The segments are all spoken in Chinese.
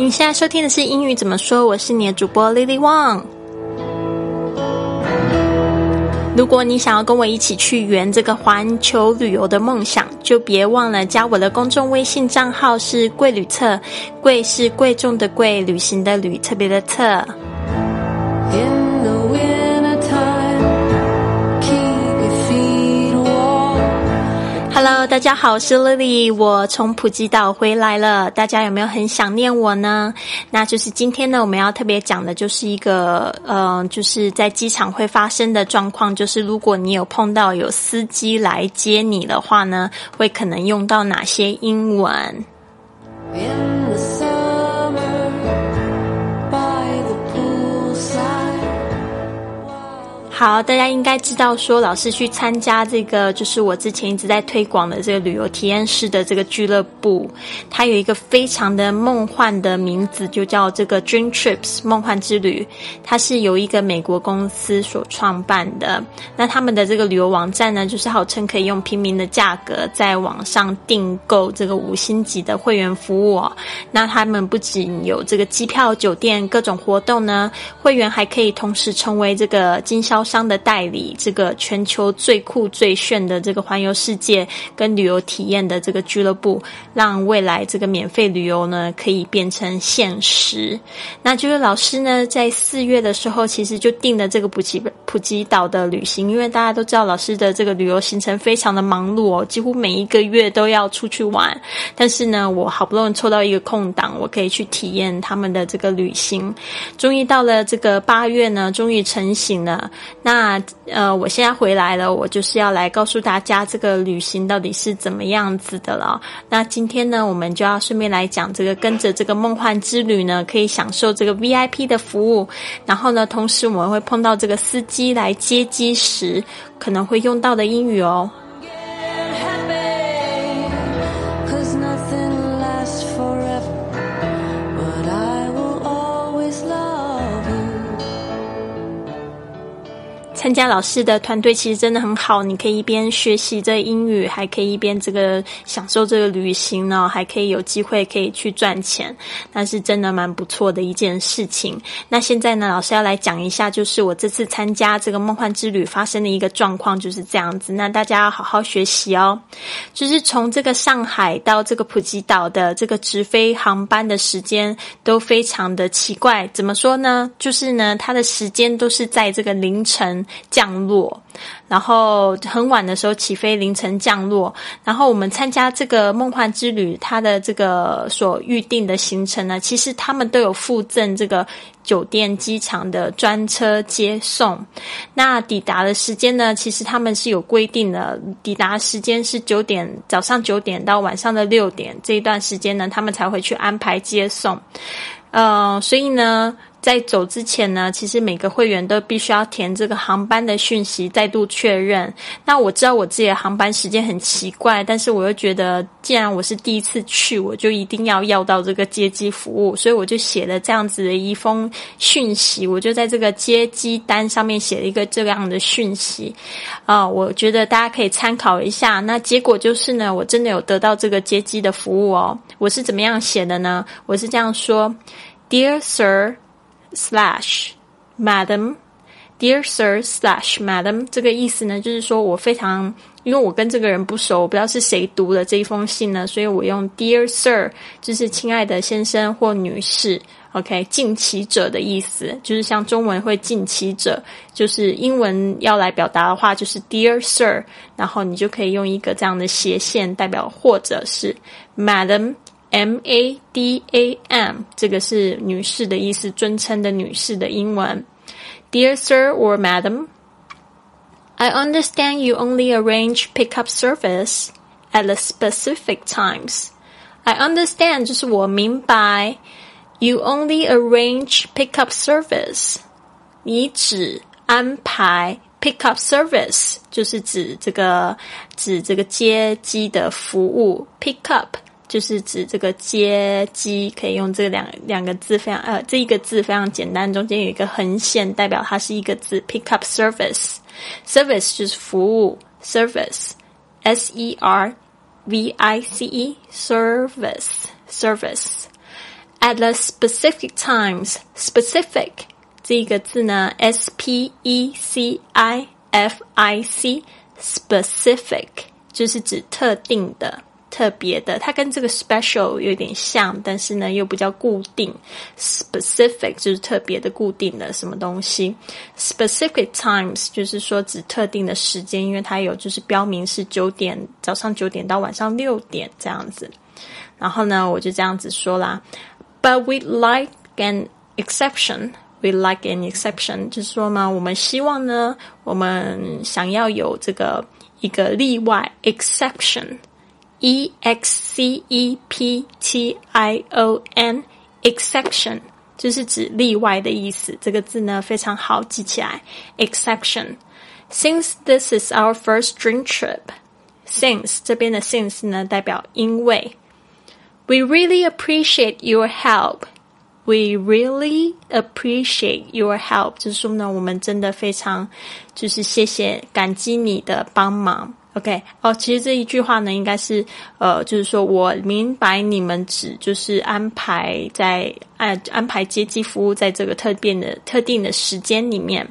你现在收听的是英语怎么说？我是你的主播 Lily Wang。如果你想要跟我一起去圆这个环球旅游的梦想，就别忘了加我的公众微信账号是“贵旅册”，贵是贵重的贵，旅行的旅，特别的特。Hello，大家好，我是 Lily，我从普吉岛回来了。大家有没有很想念我呢？那就是今天呢，我们要特别讲的就是一个，呃，就是在机场会发生的状况，就是如果你有碰到有司机来接你的话呢，会可能用到哪些英文？好，大家应该知道，说老师去参加这个，就是我之前一直在推广的这个旅游体验式的这个俱乐部，它有一个非常的梦幻的名字，就叫这个 Dream Trips 梦幻之旅。它是由一个美国公司所创办的。那他们的这个旅游网站呢，就是号称可以用平民的价格在网上订购这个五星级的会员服务。哦那他们不仅有这个机票、酒店各种活动呢，会员还可以同时成为这个经销。商的代理，这个全球最酷最炫的这个环游世界跟旅游体验的这个俱乐部，让未来这个免费旅游呢可以变成现实。那就是老师呢在四月的时候，其实就定了这个普吉普吉岛的旅行，因为大家都知道老师的这个旅游行程非常的忙碌哦，几乎每一个月都要出去玩。但是呢，我好不容易抽到一个空档，我可以去体验他们的这个旅行。终于到了这个八月呢，终于成型了。那呃，我现在回来了，我就是要来告诉大家这个旅行到底是怎么样子的了。那今天呢，我们就要顺便来讲这个跟着这个梦幻之旅呢，可以享受这个 VIP 的服务。然后呢，同时我们会碰到这个司机来接机时可能会用到的英语哦。参加老师的团队其实真的很好，你可以一边学习这英语，还可以一边这个享受这个旅行呢，还可以有机会可以去赚钱，那是真的蛮不错的一件事情。那现在呢，老师要来讲一下，就是我这次参加这个梦幻之旅发生的一个状况就是这样子。那大家要好好学习哦。就是从这个上海到这个普吉岛的这个直飞航班的时间都非常的奇怪，怎么说呢？就是呢，它的时间都是在这个凌晨。降落，然后很晚的时候起飞，凌晨降落。然后我们参加这个梦幻之旅，它的这个所预定的行程呢，其实他们都有附赠这个酒店、机场的专车接送。那抵达的时间呢，其实他们是有规定的，抵达时间是九点，早上九点到晚上的六点这一段时间呢，他们才会去安排接送。呃，所以呢。在走之前呢，其实每个会员都必须要填这个航班的讯息，再度确认。那我知道我自己的航班时间很奇怪，但是我又觉得，既然我是第一次去，我就一定要要到这个接机服务，所以我就写了这样子的一封讯息。我就在这个接机单上面写了一个这样的讯息啊，我觉得大家可以参考一下。那结果就是呢，我真的有得到这个接机的服务哦。我是怎么样写的呢？我是这样说：Dear Sir。Slash madam dear sir slash madam 这个意思呢，就是说我非常，因为我跟这个人不熟，我不知道是谁读了这一封信呢，所以我用 dear sir，就是亲爱的先生或女士，OK，敬其者的意思，就是像中文会敬其者，就是英文要来表达的话，就是 dear sir，然后你就可以用一个这样的斜线代表，或者是 madam。M A D A M，这个是女士的意思，尊称的女士的英文。Dear Sir or Madam, I understand you only arrange pickup service at the specific times. I understand 就是我明白，You only arrange pickup service，你只安排 pickup service，就是指这个指这个接机的服务 pickup。 就是指这个接机，可以用这两两个字非常呃，这一个字非常简单，中间有一个横线，代表它是一个字。Pick up service，service 就是服务，service，s e r v i c e，service，service，at At the specific times, specific 这个字呢，S P E C I F I C, specific 就是指特定的。特别的，它跟这个 special 有点像，但是呢又比较固定。specific 就是特别的、固定的什么东西。specific times 就是说指特定的时间，因为它有就是标明是九点早上九点到晚上六点这样子。然后呢，我就这样子说啦。But we like an exception. We like an exception，就是说嘛，我们希望呢，我们想要有这个一个例外 exception。E X C E P T I O N exception 就是指例外的意思。这个字呢非常好记起来。Exception. Since this is our first dream trip, since 这边的 since 呢代表因为。We really appreciate your help. We really appreciate your help. 就是说呢，我们真的非常就是谢谢感激你的帮忙。 OK，哦，其实这一句话呢，应该是呃，就是说我明白你们指就是安排在安安排接机服务在这个特定的特定的时间里面。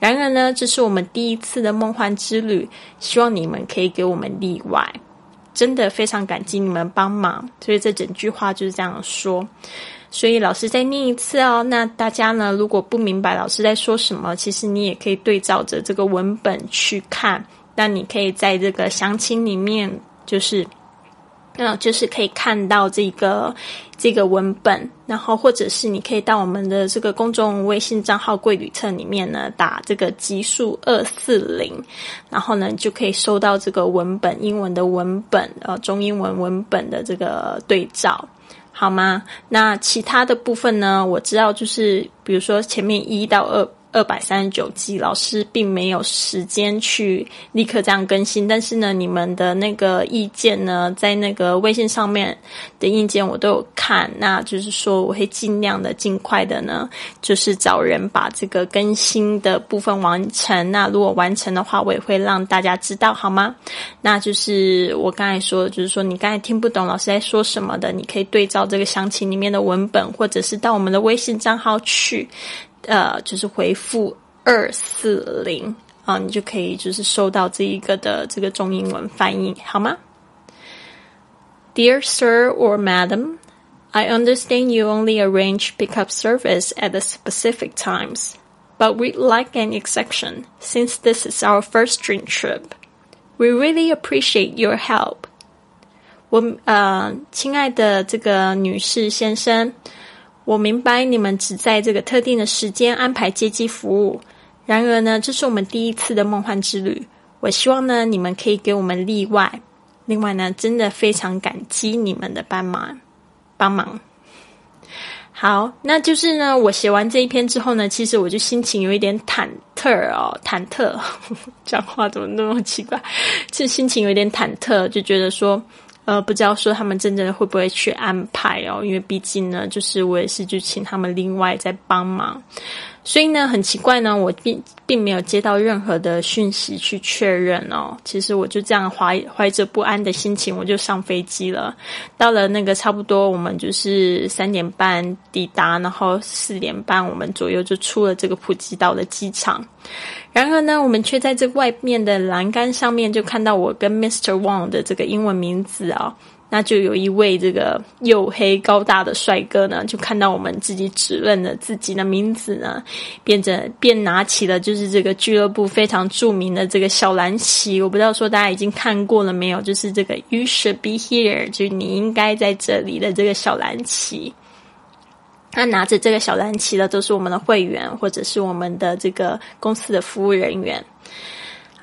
然而呢，这是我们第一次的梦幻之旅，希望你们可以给我们例外。真的非常感激你们帮忙，所以这整句话就是这样说。所以老师再念一次哦。那大家呢，如果不明白老师在说什么，其实你也可以对照着这个文本去看。那你可以在这个详情里面，就是，嗯，就是可以看到这个这个文本，然后或者是你可以到我们的这个公众微信账号“贵旅册”里面呢，打这个级数二四零，然后呢就可以收到这个文本英文的文本，呃，中英文文本的这个对照，好吗？那其他的部分呢，我知道就是比如说前面一到二。二百三十九集，老师并没有时间去立刻这样更新，但是呢，你们的那个意见呢，在那个微信上面的意见我都有看，那就是说我会尽量的、尽快的呢，就是找人把这个更新的部分完成。那如果完成的话，我也会让大家知道，好吗？那就是我刚才说，就是说你刚才听不懂老师在说什么的，你可以对照这个详情里面的文本，或者是到我们的微信账号去。呃，就是回复二四零啊，你就可以就是收到这一个的这个中英文翻译，好吗？Dear Sir or Madam, I understand you only arrange pickup service at the specific times, but we'd like an exception since this is our first dream trip. We really appreciate your help. 我呃，亲爱的这个女士先生。 我明白你们只在这个特定的时间安排接机服务，然而呢，这是我们第一次的梦幻之旅。我希望呢，你们可以给我们例外。另外呢，真的非常感激你们的帮忙，帮忙。好，那就是呢，我写完这一篇之后呢，其实我就心情有一点忐忑哦，忐忑，讲话怎么那么奇怪？就心情有点忐忑，就觉得说。呃，不知道说他们真正的会不会去安排哦，因为毕竟呢，就是我也是就请他们另外再帮忙。所以呢，很奇怪呢，我并并没有接到任何的讯息去确认哦。其实我就这样怀怀着不安的心情，我就上飞机了。到了那个差不多，我们就是三点半抵达，然后四点半我们左右就出了这个普吉岛的机场。然而呢，我们却在这外面的栏杆上面就看到我跟 Mr. Wang 的这个英文名字啊。那就有一位这个黝黑高大的帅哥呢，就看到我们自己指认了自己的名字呢，变着便拿起了就是这个俱乐部非常著名的这个小蓝旗。我不知道说大家已经看过了没有，就是这个 “You should be here”，就你应该在这里的这个小蓝旗。他拿着这个小蓝旗的都是我们的会员，或者是我们的这个公司的服务人员。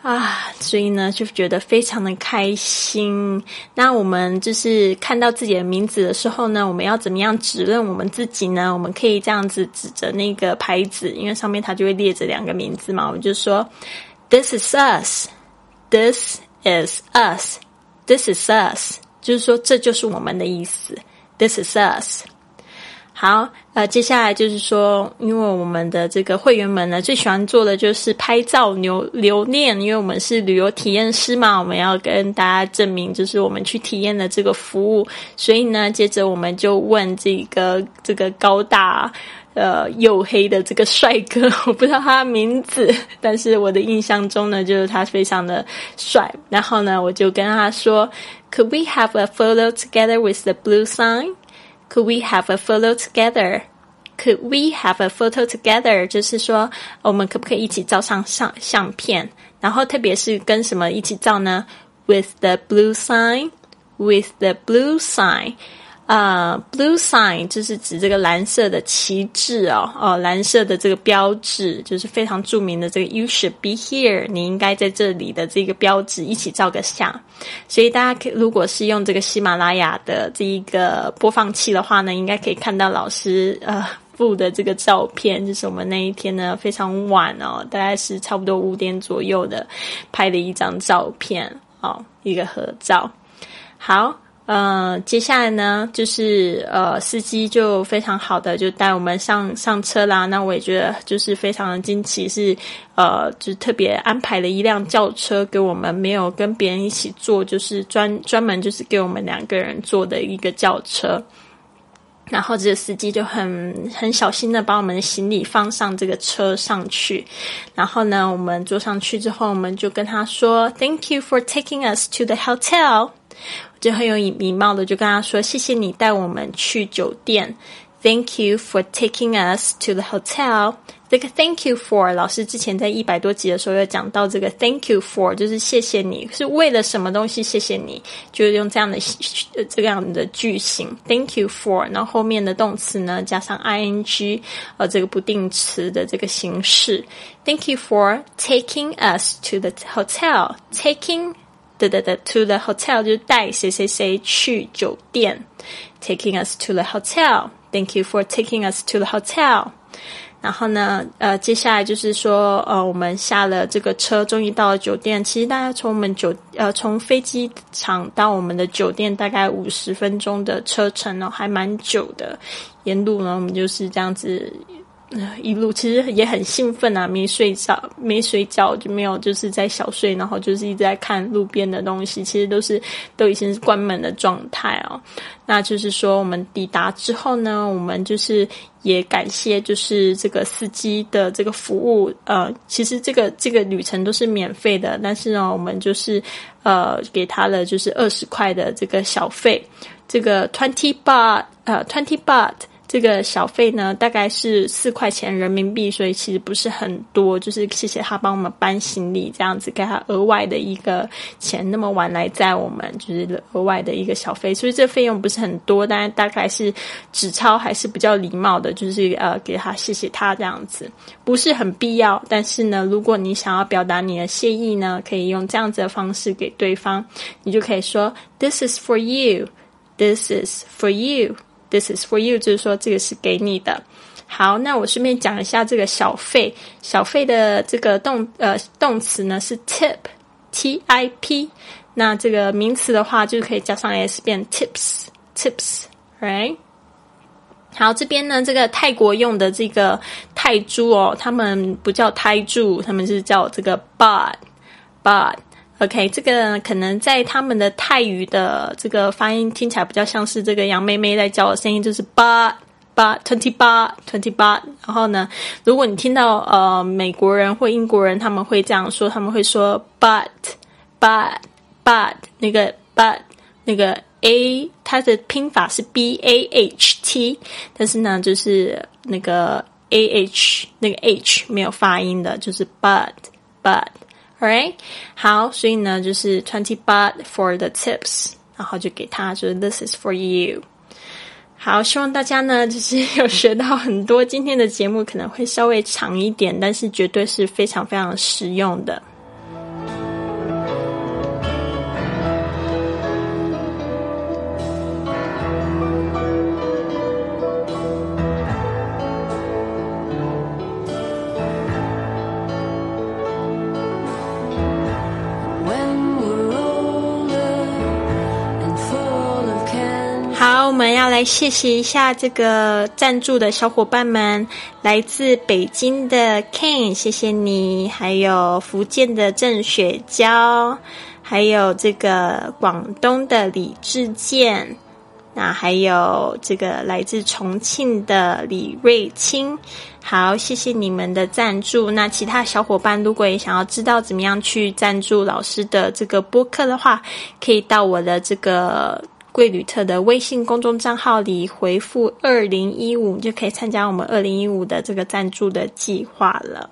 啊，所以呢，就觉得非常的开心。那我们就是看到自己的名字的时候呢，我们要怎么样指认我们自己呢？我们可以这样子指着那个牌子，因为上面它就会列着两个名字嘛。我们就说，This is us，This is us，This is us，就是说这就是我们的意思。This is us。好，呃，接下来就是说，因为我们的这个会员们呢，最喜欢做的就是拍照留留念，因为我们是旅游体验师嘛，我们要跟大家证明，就是我们去体验的这个服务。所以呢，接着我们就问这个这个高大呃黝黑的这个帅哥，我不知道他的名字，但是我的印象中呢，就是他非常的帅。然后呢，我就跟他说，Could we have a photo together with the blue sign？sign？Could we have a photo together? Could we have a photo together? 就是说，我们可不可以一起照上相相片？然后特别是跟什么一起照呢？With the blue sign, with the blue sign. 呃，blue sign 就是指这个蓝色的旗帜哦，哦，蓝色的这个标志，就是非常著名的这个 "You should be here"，你应该在这里的这个标志，一起照个相。所以大家可如果是用这个喜马拉雅的这一个播放器的话呢，应该可以看到老师呃附的这个照片，就是我们那一天呢非常晚哦，大概是差不多五点左右的拍的一张照片哦，一个合照。好。呃，接下来呢，就是呃，司机就非常好的就带我们上上车啦。那我也觉得就是非常的惊奇，是呃，就特别安排了一辆轿车给我们，没有跟别人一起坐，就是专专门就是给我们两个人坐的一个轿车。然后这个司机就很很小心的把我们的行李放上这个车上去。然后呢，我们坐上去之后，我们就跟他说：“Thank you for taking us to the hotel。”就很有礼貌的就跟他说：“谢谢你带我们去酒店。” Thank you for taking us to the hotel。这个 Thank you for 老师之前在一百多集的时候有讲到，这个 Thank you for 就是谢谢你是为了什么东西？谢谢你，就是用这样的这样的句型。Thank you for，然后后面的动词呢加上 ing，呃，这个不定词的这个形式。Thank you for taking us to the hotel。Taking 的的的 to the hotel 就是带谁谁谁去酒店，taking us to the hotel。Thank you for taking us to the hotel。然后呢，呃，接下来就是说，呃，我们下了这个车，终于到了酒店。其实大家从我们酒，呃，从飞机场到我们的酒店大概五十分钟的车程哦，还蛮久的。沿路呢，我们就是这样子。一路其实也很兴奋啊，没睡着，没睡觉就没有，就是在小睡，然后就是一直在看路边的东西，其实都是都已经是关门的状态哦。那就是说，我们抵达之后呢，我们就是也感谢，就是这个司机的这个服务。呃，其实这个这个旅程都是免费的，但是呢，我们就是呃给他了就是二十块的这个小费，这个 twenty baht，呃 twenty baht。这个小费呢，大概是四块钱人民币，所以其实不是很多。就是谢谢他帮我们搬行李，这样子给他额外的一个钱。那么晚来载我们，就是额外的一个小费，所以这费用不是很多，但大概是纸钞还是比较礼貌的，就是呃给他谢谢他这样子，不是很必要。但是呢，如果你想要表达你的谢意呢，可以用这样子的方式给对方，你就可以说：“This is for you. This is for you.” This is for you，就是说这个是给你的。好，那我顺便讲一下这个小费。小费的这个动呃动词呢是 tip，t i p。那这个名词的话就可以加上 s 变 tips，tips，right？好，这边呢这个泰国用的这个泰铢哦，他们不叫泰铢，他们是叫这个 baht，baht。OK，这个可能在他们的泰语的这个发音听起来比较像是这个杨妹妹在叫的声音，就是八八 twenty 八 twenty 八。然后呢，如果你听到呃美国人或英国人他们会这样说，他们会说 but but but 那个 but 那个 a 它的拼法是 b a h t，但是呢就是那个 a h 那个 h 没有发音的，就是 but but。Alright，好，所以呢，就是 twenty baht for the tips，然后就给他，就是 this is for you。好，希望大家呢，就是有学到很多。今天的节目可能会稍微长一点，但是绝对是非常非常实用的。来谢谢一下这个赞助的小伙伴们，来自北京的 Ken，谢谢你；还有福建的郑雪娇，还有这个广东的李志健，那还有这个来自重庆的李瑞清。好，谢谢你们的赞助。那其他小伙伴如果也想要知道怎么样去赞助老师的这个播客的话，可以到我的这个贵旅特的微信公众账号里回复“二零一五”，就可以参加我们二零一五的这个赞助的计划了。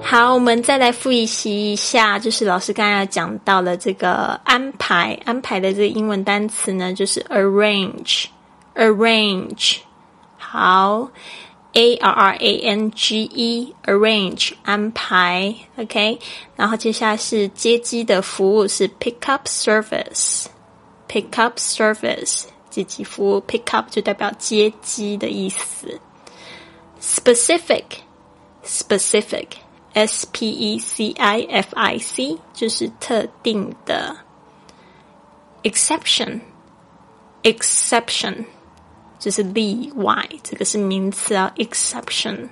好，我们再来复习一下，就是老师刚才讲到了这个安排，安排的这个英文单词呢，就是 arrange，arrange。好 ，a r r a n g e，arrange 安排，OK。然后接下来是接机的服务是 pick up service，pick up service 接机服务，pick up 就代表接机的意思。specific，specific。S P E C I F I C 就是特定的，exception，exception 就是例外，这个是名词啊，exception。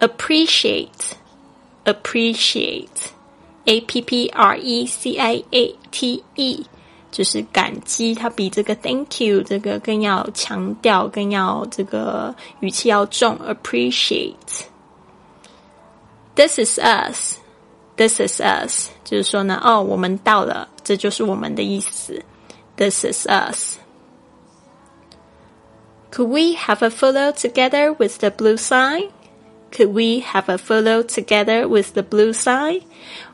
appreciate，appreciate，A P P R E C I A T E 就是感激，它比这个 thank you 这个更要强调，更要这个语气要重，appreciate。This is us. This is us. 就是说呢，哦，我们到了，这就是我们的意思。This is us. Could we have a photo together with the blue sign? Could we have a photo together with the blue sign?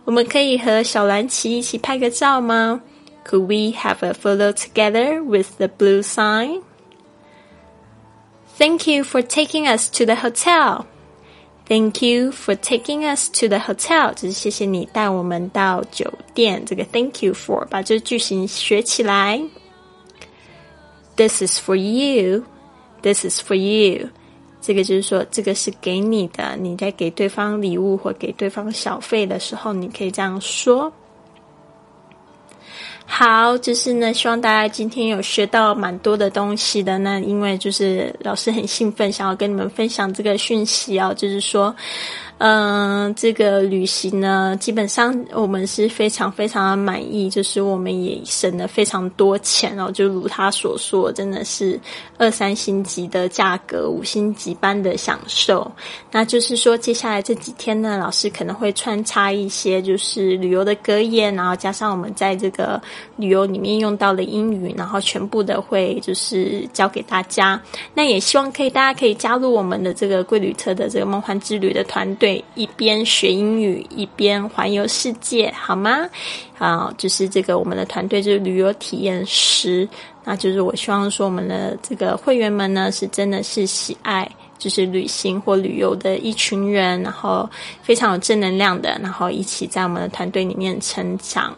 我们可以和小蓝旗一起拍个照吗？Could we have a photo together with the blue sign? Thank you for taking us to the hotel. Thank you for taking us to the hotel，就是谢谢你带我们到酒店。这个 Thank you for 把这个句型学起来。This is for you. This is for you. 这个就是说，这个是给你的。你在给对方礼物或给对方小费的时候，你可以这样说。好，就是呢，希望大家今天有学到蛮多的东西的。那因为就是老师很兴奋，想要跟你们分享这个讯息哦，就是说。嗯，这个旅行呢，基本上我们是非常非常的满意，就是我们也省了非常多钱哦。就如他所说，真的是二三星级的价格，五星级般的享受。那就是说，接下来这几天呢，老师可能会穿插一些就是旅游的格言，然后加上我们在这个旅游里面用到的英语，然后全部的会就是教给大家。那也希望可以大家可以加入我们的这个贵旅车的这个梦幻之旅的团队。对，一边学英语一边环游世界，好吗？啊，就是这个我们的团队就是旅游体验师，那就是我希望说我们的这个会员们呢，是真的是喜爱就是旅行或旅游的一群人，然后非常有正能量的，然后一起在我们的团队里面成长。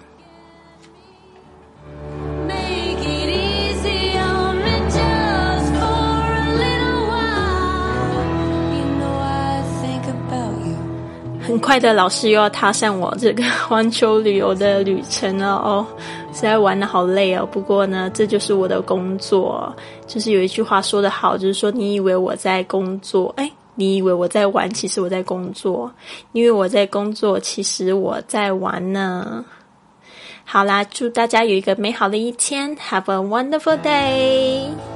很快的，老师又要踏上我这个环球旅游的旅程了哦，实在玩的好累哦。不过呢，这就是我的工作。就是有一句话说的好，就是说你以为我在工作，哎，你以为我在玩，其实我在工作。因为我在工作，其实我在玩呢。好啦，祝大家有一个美好的一天，Have a wonderful day。